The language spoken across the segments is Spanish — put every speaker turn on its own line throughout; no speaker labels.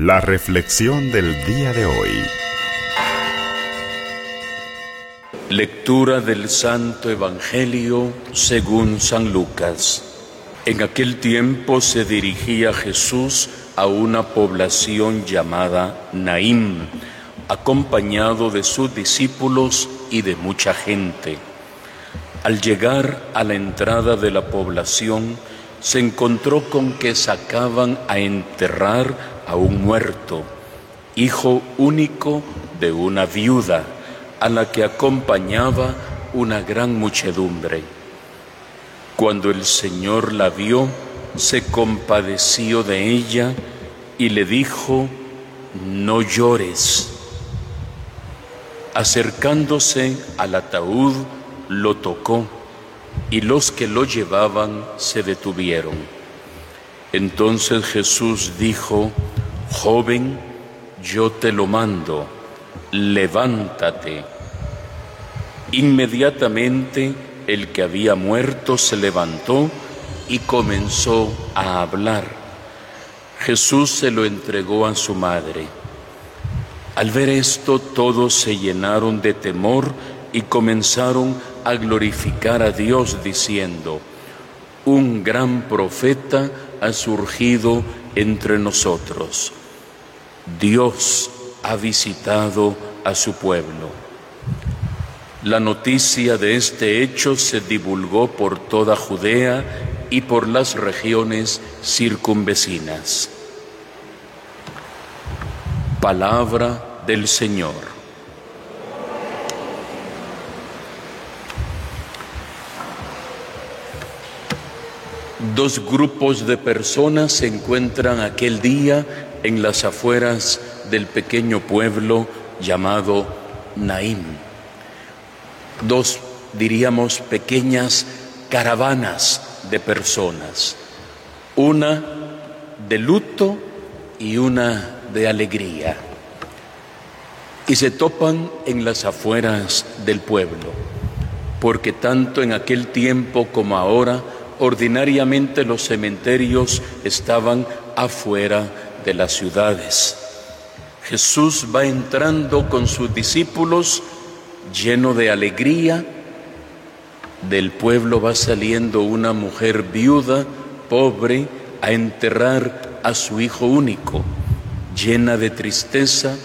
La reflexión del día de hoy.
Lectura del Santo Evangelio según San Lucas. En aquel tiempo se dirigía Jesús a una población llamada Naim, acompañado de sus discípulos y de mucha gente. Al llegar a la entrada de la población, se encontró con que sacaban a enterrar a un muerto, hijo único de una viuda, a la que acompañaba una gran muchedumbre. Cuando el Señor la vio, se compadeció de ella y le dijo, no llores. Acercándose al ataúd, lo tocó y los que lo llevaban se detuvieron. Entonces Jesús dijo, joven, yo te lo mando, levántate. Inmediatamente el que había muerto se levantó y comenzó a hablar. Jesús se lo entregó a su madre. Al ver esto todos se llenaron de temor y comenzaron a glorificar a Dios diciendo, un gran profeta ha surgido entre nosotros. Dios ha visitado a su pueblo. La noticia de este hecho se divulgó por toda Judea y por las regiones circunvecinas. Palabra del Señor. Dos grupos de personas se encuentran aquel día en las afueras del pequeño pueblo llamado Naim. Dos, diríamos, pequeñas caravanas de personas, una de luto y una de alegría. Y se topan en las afueras del pueblo, porque tanto en aquel tiempo como ahora, ordinariamente los cementerios estaban afuera de las ciudades. Jesús va entrando con sus discípulos lleno de alegría. Del pueblo va saliendo una mujer viuda, pobre, a enterrar a su hijo único, llena de tristeza,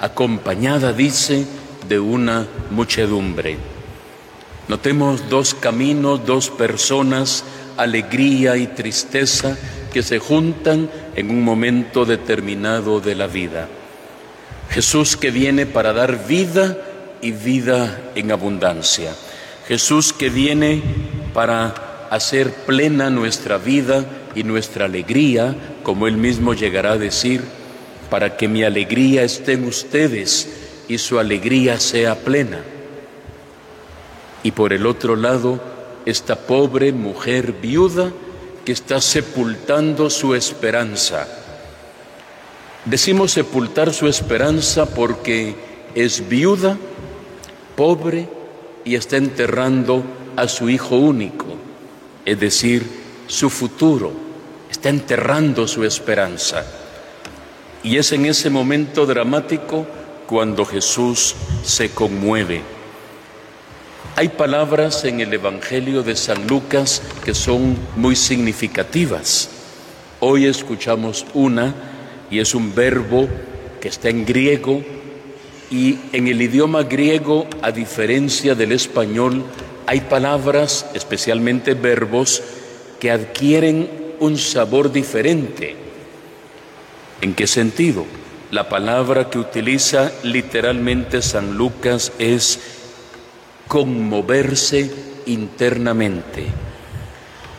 acompañada, dice, de una muchedumbre. Notemos dos caminos, dos personas alegría y tristeza que se juntan en un momento determinado de la vida. Jesús que viene para dar vida y vida en abundancia. Jesús que viene para hacer plena nuestra vida y nuestra alegría, como Él mismo llegará a decir, para que mi alegría esté en ustedes y su alegría sea plena. Y por el otro lado, esta pobre mujer viuda que está sepultando su esperanza. Decimos sepultar su esperanza porque es viuda, pobre y está enterrando a su hijo único, es decir, su futuro, está enterrando su esperanza. Y es en ese momento dramático cuando Jesús se conmueve hay palabras en el Evangelio de San Lucas que son muy significativas. Hoy escuchamos una y es un verbo que está en griego y en el idioma griego, a diferencia del español, hay palabras, especialmente verbos, que adquieren un sabor diferente. ¿En qué sentido? La palabra que utiliza literalmente San Lucas es conmoverse internamente.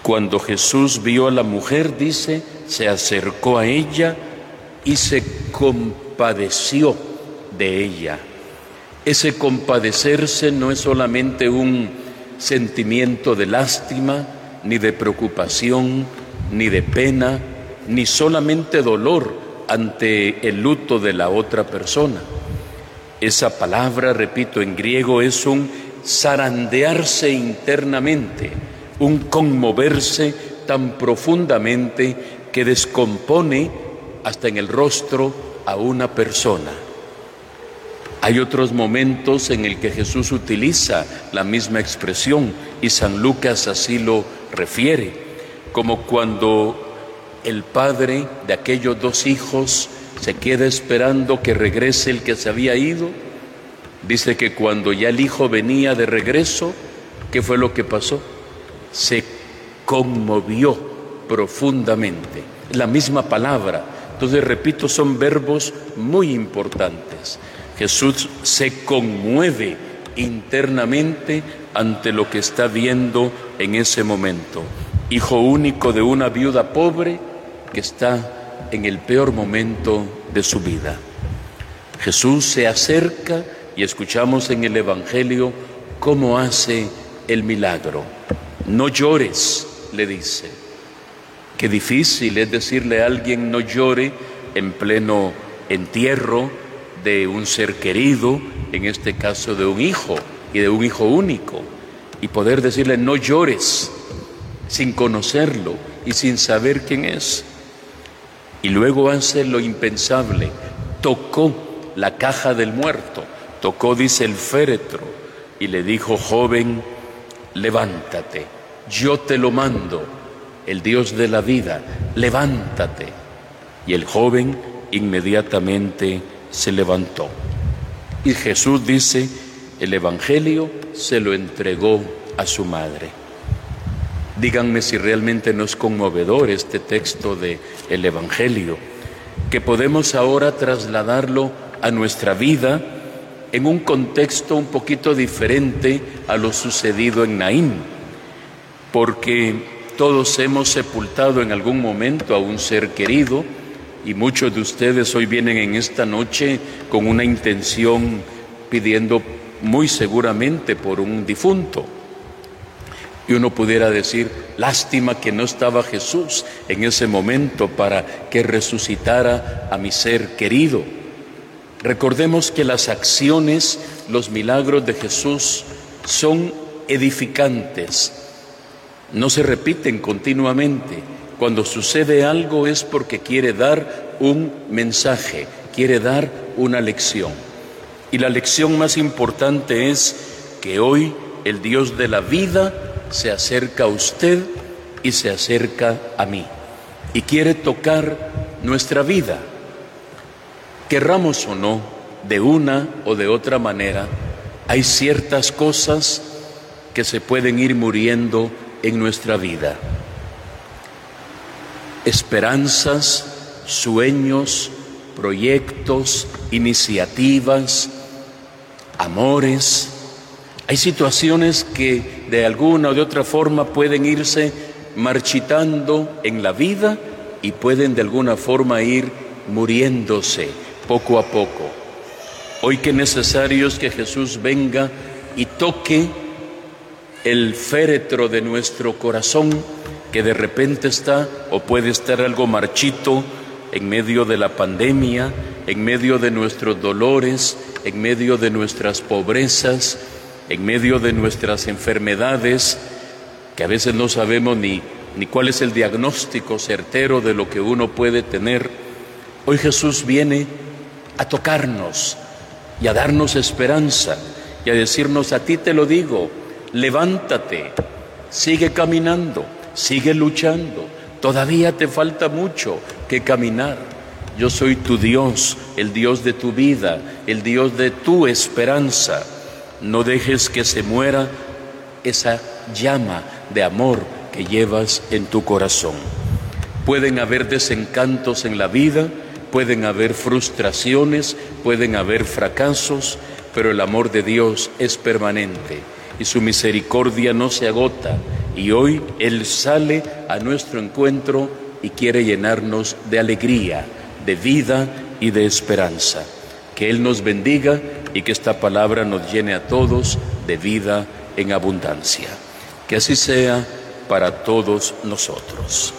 Cuando Jesús vio a la mujer, dice, se acercó a ella y se compadeció de ella. Ese compadecerse no es solamente un sentimiento de lástima, ni de preocupación, ni de pena, ni solamente dolor ante el luto de la otra persona. Esa palabra, repito, en griego es un zarandearse internamente, un conmoverse tan profundamente que descompone hasta en el rostro a una persona. Hay otros momentos en el que Jesús utiliza la misma expresión y San Lucas así lo refiere, como cuando el padre de aquellos dos hijos se queda esperando que regrese el que se había ido. Dice que cuando ya el hijo venía de regreso, ¿qué fue lo que pasó? Se conmovió profundamente. La misma palabra. Entonces, repito, son verbos muy importantes. Jesús se conmueve internamente ante lo que está viendo en ese momento. Hijo único de una viuda pobre que está en el peor momento de su vida. Jesús se acerca y escuchamos en el Evangelio cómo hace el milagro. No llores, le dice. Qué difícil es decirle a alguien no llore en pleno entierro de un ser querido, en este caso de un hijo y de un hijo único, y poder decirle no llores sin conocerlo y sin saber quién es. Y luego hace lo impensable, tocó la caja del muerto, tocó, dice el féretro, y le dijo, joven, levántate, yo te lo mando, el Dios de la vida, levántate. Y el joven inmediatamente se levantó. Y Jesús dice, el Evangelio se lo entregó a su madre. Díganme si realmente no es conmovedor este texto del el Evangelio, que podemos ahora trasladarlo a nuestra vida en un contexto un poquito diferente a lo sucedido en Naín, porque todos hemos sepultado en algún momento a un ser querido y muchos de ustedes hoy vienen en esta noche con una intención pidiendo muy seguramente por un difunto. Y uno pudiera decir, lástima que no estaba Jesús en ese momento para que resucitara a mi ser querido. Recordemos que las acciones, los milagros de Jesús son edificantes, no se repiten continuamente. Cuando sucede algo es porque quiere dar un mensaje, quiere dar una lección. Y la lección más importante es que hoy el Dios de la vida se acerca a usted y se acerca a mí y quiere tocar nuestra vida. Querramos o no, de una o de otra manera, hay ciertas cosas que se pueden ir muriendo en nuestra vida. Esperanzas, sueños, proyectos, iniciativas, amores. Hay situaciones que de alguna o de otra forma pueden irse marchitando en la vida y pueden de alguna forma ir muriéndose poco a poco. Hoy que necesario es que Jesús venga y toque el féretro de nuestro corazón que de repente está o puede estar algo marchito en medio de la pandemia, en medio de nuestros dolores, en medio de nuestras pobrezas, en medio de nuestras enfermedades, que a veces no sabemos ni, ni cuál es el diagnóstico certero de lo que uno puede tener. Hoy Jesús viene a tocarnos y a darnos esperanza y a decirnos, a ti te lo digo, levántate, sigue caminando, sigue luchando, todavía te falta mucho que caminar. Yo soy tu Dios, el Dios de tu vida, el Dios de tu esperanza. No dejes que se muera esa llama de amor que llevas en tu corazón. Pueden haber desencantos en la vida, pueden haber frustraciones, pueden haber fracasos, pero el amor de Dios es permanente y su misericordia no se agota. Y hoy Él sale a nuestro encuentro y quiere llenarnos de alegría de vida y de esperanza. Que Él nos bendiga y que esta palabra nos llene a todos de vida en abundancia. Que así sea para todos nosotros.